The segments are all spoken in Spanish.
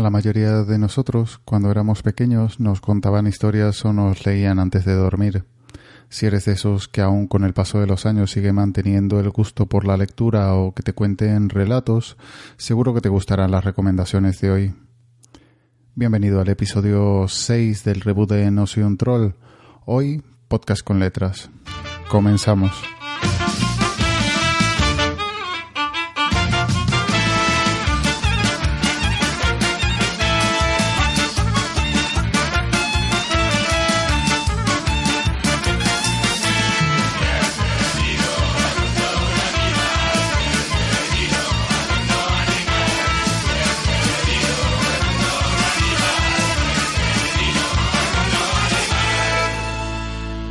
A la mayoría de nosotros, cuando éramos pequeños, nos contaban historias o nos leían antes de dormir. Si eres de esos que aún con el paso de los años sigue manteniendo el gusto por la lectura o que te cuenten relatos, seguro que te gustarán las recomendaciones de hoy. Bienvenido al episodio 6 del reboot de No soy un troll. Hoy, podcast con letras. Comenzamos.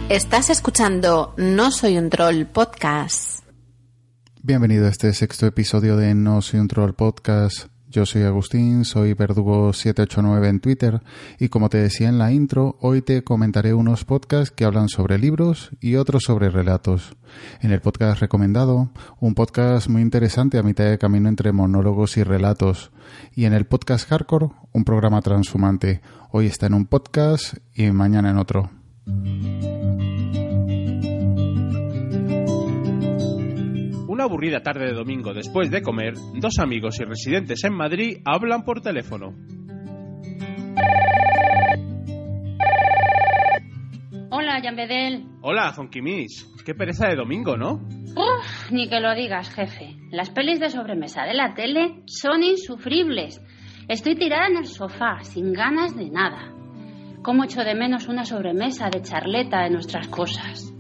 Estás escuchando No Soy un Troll Podcast. Bienvenido a este sexto episodio de No Soy un Troll Podcast. Yo soy Agustín, soy Verdugo789 en Twitter y como te decía en la intro, hoy te comentaré unos podcasts que hablan sobre libros y otros sobre relatos. En el podcast recomendado, un podcast muy interesante a mitad de camino entre monólogos y relatos. Y en el podcast Hardcore, un programa transhumante. Hoy está en un podcast y mañana en otro. Una aburrida tarde de domingo después de comer, dos amigos y residentes en Madrid hablan por teléfono. Hola, Jan Bedel. Hola, Zonkimis. Qué pereza de domingo, ¿no? Uf, ni que lo digas, jefe. Las pelis de sobremesa de la tele son insufribles. Estoy tirada en el sofá, sin ganas de nada. Cómo echo de menos una sobremesa de charleta de nuestras cosas.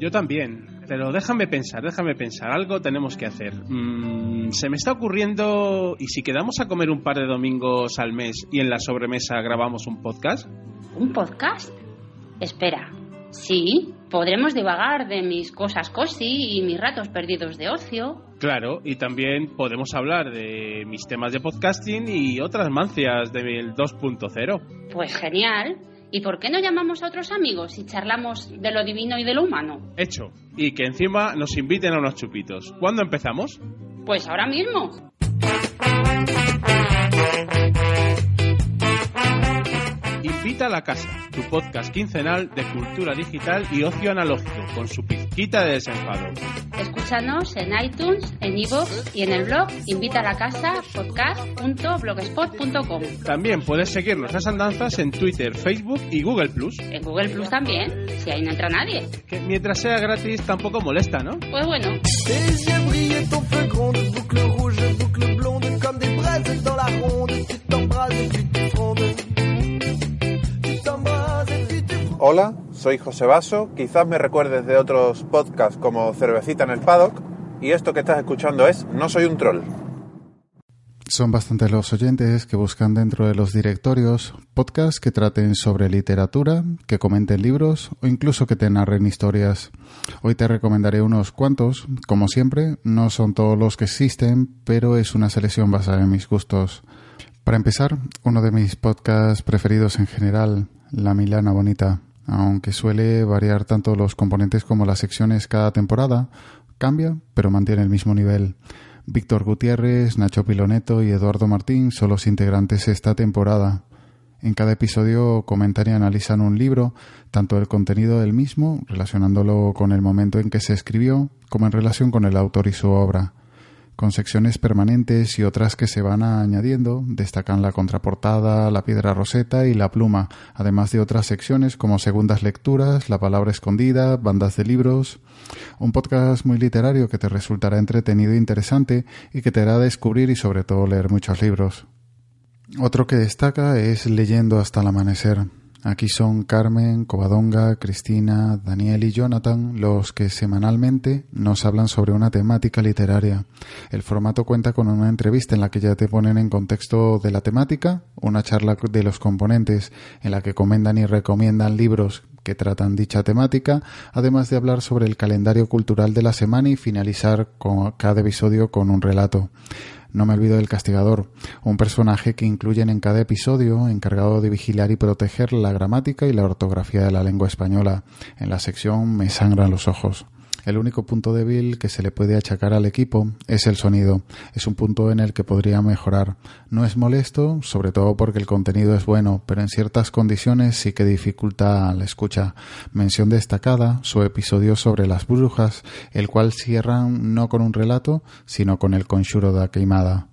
Yo también. Pero déjame pensar, déjame pensar. Algo tenemos que hacer. Mm, se me está ocurriendo. ¿Y si quedamos a comer un par de domingos al mes y en la sobremesa grabamos un podcast? ¿Un podcast? Espera. Sí, podremos divagar de mis cosas cosi y mis ratos perdidos de ocio. Claro, y también podemos hablar de mis temas de podcasting y otras mancias del 2.0. Pues genial. ¿Y por qué no llamamos a otros amigos y charlamos de lo divino y de lo humano? Hecho. Y que encima nos inviten a unos chupitos. ¿Cuándo empezamos? Pues ahora mismo. Invita a la casa, tu podcast quincenal de cultura digital y ocio analógico, con su pizquita de desenfado. Escúchanos en iTunes, en iVoox y en el blog invita a la casa podcast.blogspot.com. También puedes seguir nuestras andanzas en Twitter, Facebook y Google Plus. En Google Plus también, si ahí no entra nadie. Que mientras sea gratis tampoco molesta, ¿no? Pues bueno. Hola, soy José Vaso. Quizás me recuerdes de otros podcasts como Cervecita en el Paddock. Y esto que estás escuchando es No Soy un Troll. Son bastantes los oyentes que buscan dentro de los directorios podcasts que traten sobre literatura, que comenten libros o incluso que te narren historias. Hoy te recomendaré unos cuantos, como siempre, no son todos los que existen, pero es una selección basada en mis gustos. Para empezar, uno de mis podcasts preferidos en general, La Milana Bonita, aunque suele variar tanto los componentes como las secciones cada temporada, cambia, pero mantiene el mismo nivel. Víctor Gutiérrez, Nacho Piloneto y Eduardo Martín son los integrantes esta temporada. En cada episodio comentan y analizan un libro, tanto el contenido del mismo, relacionándolo con el momento en que se escribió, como en relación con el autor y su obra. Con secciones permanentes y otras que se van añadiendo, destacan la contraportada, la piedra roseta y la pluma, además de otras secciones como segundas lecturas, la palabra escondida, bandas de libros. Un podcast muy literario que te resultará entretenido e interesante y que te hará descubrir y sobre todo leer muchos libros. Otro que destaca es Leyendo hasta el amanecer. Aquí son Carmen, Covadonga, Cristina, Daniel y Jonathan los que semanalmente nos hablan sobre una temática literaria. El formato cuenta con una entrevista en la que ya te ponen en contexto de la temática, una charla de los componentes en la que comentan y recomiendan libros que tratan dicha temática, además de hablar sobre el calendario cultural de la semana y finalizar cada episodio con un relato. No me olvido del castigador, un personaje que incluyen en cada episodio encargado de vigilar y proteger la gramática y la ortografía de la lengua española. En la sección Me sangran los ojos. El único punto débil que se le puede achacar al equipo es el sonido. Es un punto en el que podría mejorar. No es molesto, sobre todo porque el contenido es bueno, pero en ciertas condiciones sí que dificulta la escucha. Mención destacada, su episodio sobre las brujas, el cual cierran no con un relato, sino con el conjuro de la queimada.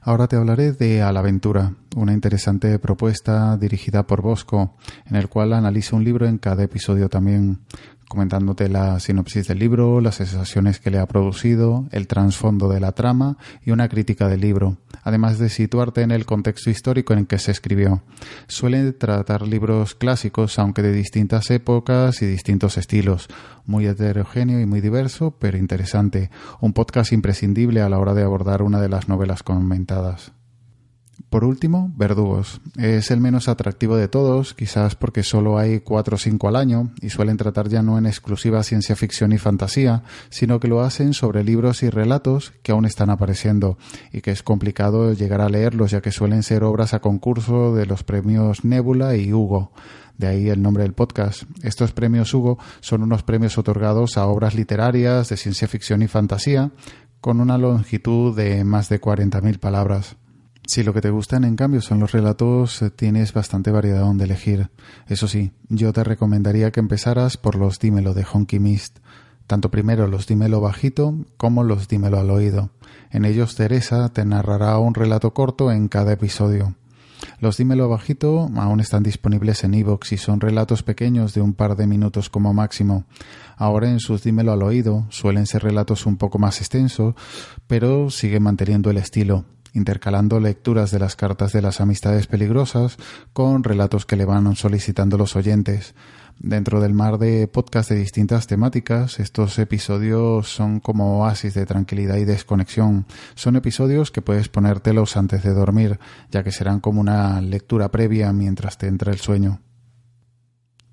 Ahora te hablaré de A la aventura, una interesante propuesta dirigida por Bosco, en el cual analiza un libro en cada episodio también comentándote la sinopsis del libro, las sensaciones que le ha producido, el trasfondo de la trama y una crítica del libro, además de situarte en el contexto histórico en el que se escribió. Suele tratar libros clásicos, aunque de distintas épocas y distintos estilos, muy heterogéneo y muy diverso, pero interesante, un podcast imprescindible a la hora de abordar una de las novelas comentadas. Por último, Verdugos. Es el menos atractivo de todos, quizás porque solo hay cuatro o cinco al año y suelen tratar ya no en exclusiva ciencia ficción y fantasía, sino que lo hacen sobre libros y relatos que aún están apareciendo y que es complicado llegar a leerlos ya que suelen ser obras a concurso de los premios Nebula y Hugo. De ahí el nombre del podcast. Estos premios Hugo son unos premios otorgados a obras literarias de ciencia ficción y fantasía con una longitud de más de 40.000 palabras. Si lo que te gustan en cambio son los relatos, eh, tienes bastante variedad donde elegir. Eso sí, yo te recomendaría que empezaras por los dímelo de Honky Mist. Tanto primero los dímelo bajito como los dímelo al oído. En ellos Teresa te narrará un relato corto en cada episodio. Los dímelo bajito aún están disponibles en iVoox y son relatos pequeños de un par de minutos como máximo. Ahora en sus dímelo al oído suelen ser relatos un poco más extensos, pero sigue manteniendo el estilo intercalando lecturas de las cartas de las amistades peligrosas con relatos que le van solicitando los oyentes. Dentro del mar de podcast de distintas temáticas, estos episodios son como oasis de tranquilidad y desconexión. Son episodios que puedes ponértelos antes de dormir, ya que serán como una lectura previa mientras te entra el sueño.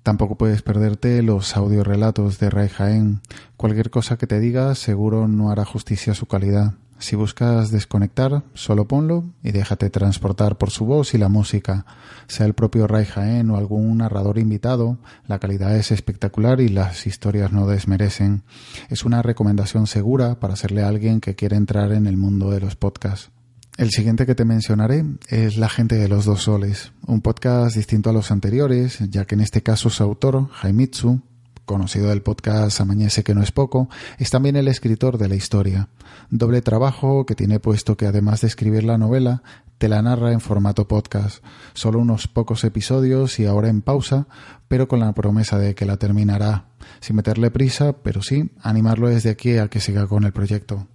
Tampoco puedes perderte los audiorelatos de Ray Jaén. Cualquier cosa que te diga seguro no hará justicia a su calidad. Si buscas desconectar, solo ponlo y déjate transportar por su voz y la música. Sea el propio Ray Jaén o algún narrador invitado, la calidad es espectacular y las historias no desmerecen. Es una recomendación segura para serle a alguien que quiere entrar en el mundo de los podcasts. El siguiente que te mencionaré es La gente de los dos soles, un podcast distinto a los anteriores, ya que en este caso su autor, Jaimitsu, conocido del podcast Amañece que no es poco, es también el escritor de la historia. Doble trabajo que tiene puesto que además de escribir la novela, te la narra en formato podcast. Solo unos pocos episodios y ahora en pausa, pero con la promesa de que la terminará. Sin meterle prisa, pero sí animarlo desde aquí a que siga con el proyecto.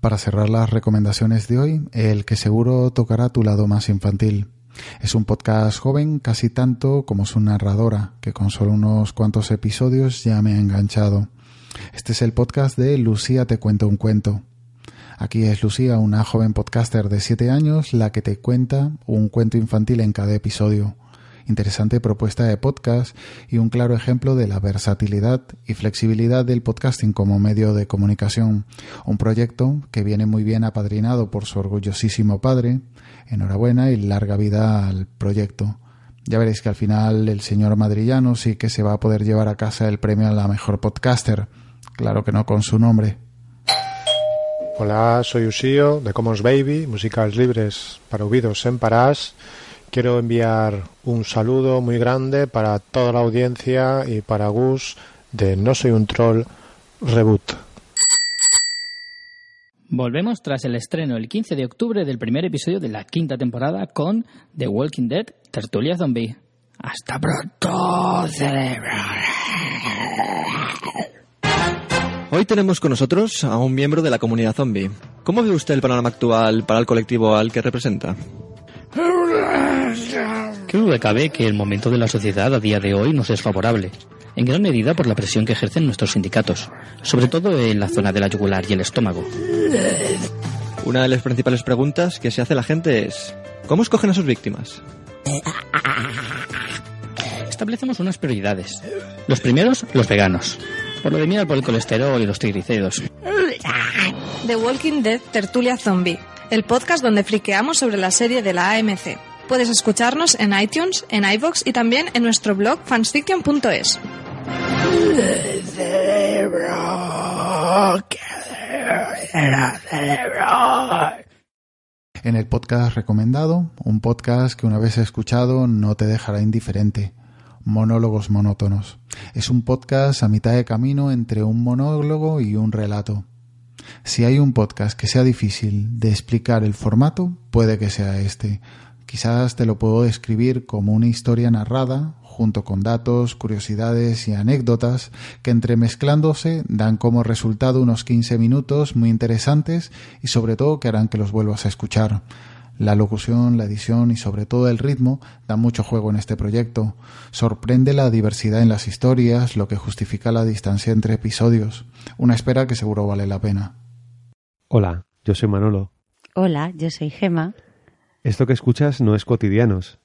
Para cerrar las recomendaciones de hoy, el que seguro tocará tu lado más infantil. Es un podcast joven casi tanto como su narradora, que con solo unos cuantos episodios ya me ha enganchado. Este es el podcast de Lucía te cuento un cuento. Aquí es Lucía, una joven podcaster de 7 años, la que te cuenta un cuento infantil en cada episodio. Interesante propuesta de podcast y un claro ejemplo de la versatilidad y flexibilidad del podcasting como medio de comunicación. Un proyecto que viene muy bien apadrinado por su orgullosísimo padre, enhorabuena y larga vida al proyecto. Ya veréis que al final el señor madrillano sí que se va a poder llevar a casa el premio a la mejor podcaster. Claro que no con su nombre. Hola, soy Usío de Commons Baby, músicas libres para oídos en Parás. Quiero enviar un saludo muy grande para toda la audiencia y para Gus de No Soy un Troll Reboot. Volvemos tras el estreno el 15 de octubre del primer episodio de la quinta temporada con The Walking Dead Tertulia Zombie. ¡Hasta pronto, cerebro! Hoy tenemos con nosotros a un miembro de la comunidad zombie. ¿Cómo ve usted el panorama actual para el colectivo al que representa? Qué duda cabe que el momento de la sociedad a día de hoy nos es favorable, en gran medida por la presión que ejercen nuestros sindicatos, sobre todo en la zona de la yugular y el estómago. Una de las principales preguntas que se hace la gente es ¿cómo escogen a sus víctimas? Establecemos unas prioridades. Los primeros, los veganos. Por lo de mirar por el colesterol y los triglicéridos. The Walking Dead Tertulia Zombie, el podcast donde friqueamos sobre la serie de la AMC. Puedes escucharnos en iTunes, en iVoox y también en nuestro blog fansfiction.es. En el podcast recomendado, un podcast que una vez escuchado no te dejará indiferente. Monólogos monótonos. Es un podcast a mitad de camino entre un monólogo y un relato. Si hay un podcast que sea difícil de explicar el formato, puede que sea este. Quizás te lo puedo describir como una historia narrada, junto con datos, curiosidades y anécdotas que entremezclándose dan como resultado unos 15 minutos muy interesantes y sobre todo que harán que los vuelvas a escuchar. La locución, la edición y sobre todo el ritmo dan mucho juego en este proyecto. Sorprende la diversidad en las historias, lo que justifica la distancia entre episodios. Una espera que seguro vale la pena. Hola, yo soy Manolo. Hola, yo soy Gema. Esto que escuchas no es cotidianos.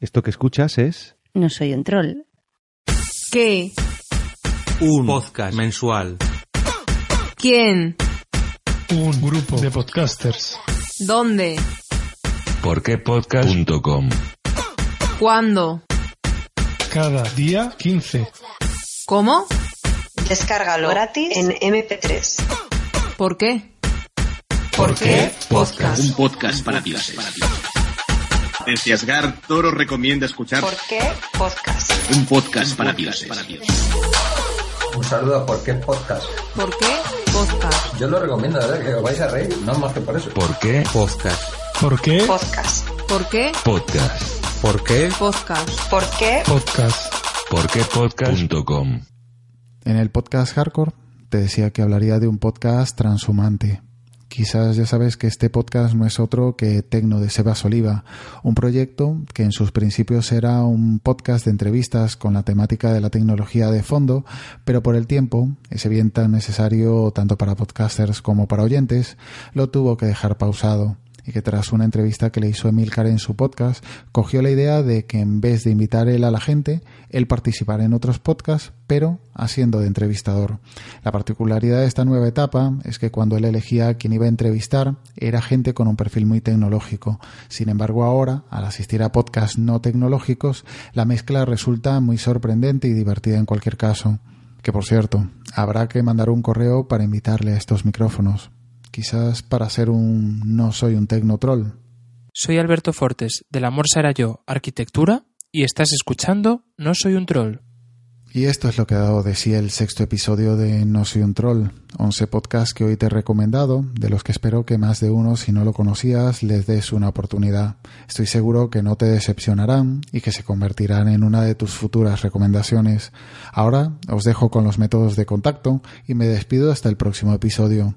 Esto que escuchas es... No soy un troll. ¿Qué? Un podcast mensual. ¿Quién? Un grupo de podcasters. ¿Dónde? Porquepodcast.com ¿Cuándo? Cada día 15. ¿Cómo? Descárgalo gratis en MP3. ¿Por qué? ¿Por qué podcast? Un podcast para dioses. Enciasgar Toro recomienda escuchar ¿Por qué podcast? un podcast para dioses. Un saludo a Por qué Podcast. ¿Por qué podcast? Yo lo recomiendo, ¿verdad? Que os vais a reír, no más que por eso. ¿Por qué podcast? ¿Por qué? Podcast. ¿Por qué Podcast. ¿Por qué? podcast? ¿Por qué? Podcast. Porquepodcast.com En el podcast Hardcore te decía que hablaría de un podcast transhumante. Quizás ya sabes que este podcast no es otro que Tecno de Sebas Oliva, un proyecto que en sus principios era un podcast de entrevistas con la temática de la tecnología de fondo, pero por el tiempo, ese bien tan necesario tanto para podcasters como para oyentes, lo tuvo que dejar pausado y que tras una entrevista que le hizo Emilcar en su podcast, cogió la idea de que en vez de invitar él a la gente, él participara en otros podcasts, pero haciendo de entrevistador. La particularidad de esta nueva etapa es que cuando él elegía a quien iba a entrevistar, era gente con un perfil muy tecnológico. Sin embargo, ahora, al asistir a podcasts no tecnológicos, la mezcla resulta muy sorprendente y divertida en cualquier caso. Que por cierto, habrá que mandar un correo para invitarle a estos micrófonos quizás para ser un no soy un tecnotroll. Soy Alberto Fortes, del Amor será yo, Arquitectura, y estás escuchando No soy un troll. Y esto es lo que ha dado de sí el sexto episodio de No soy un troll, 11 podcasts que hoy te he recomendado, de los que espero que más de uno, si no lo conocías, les des una oportunidad. Estoy seguro que no te decepcionarán y que se convertirán en una de tus futuras recomendaciones. Ahora os dejo con los métodos de contacto y me despido hasta el próximo episodio.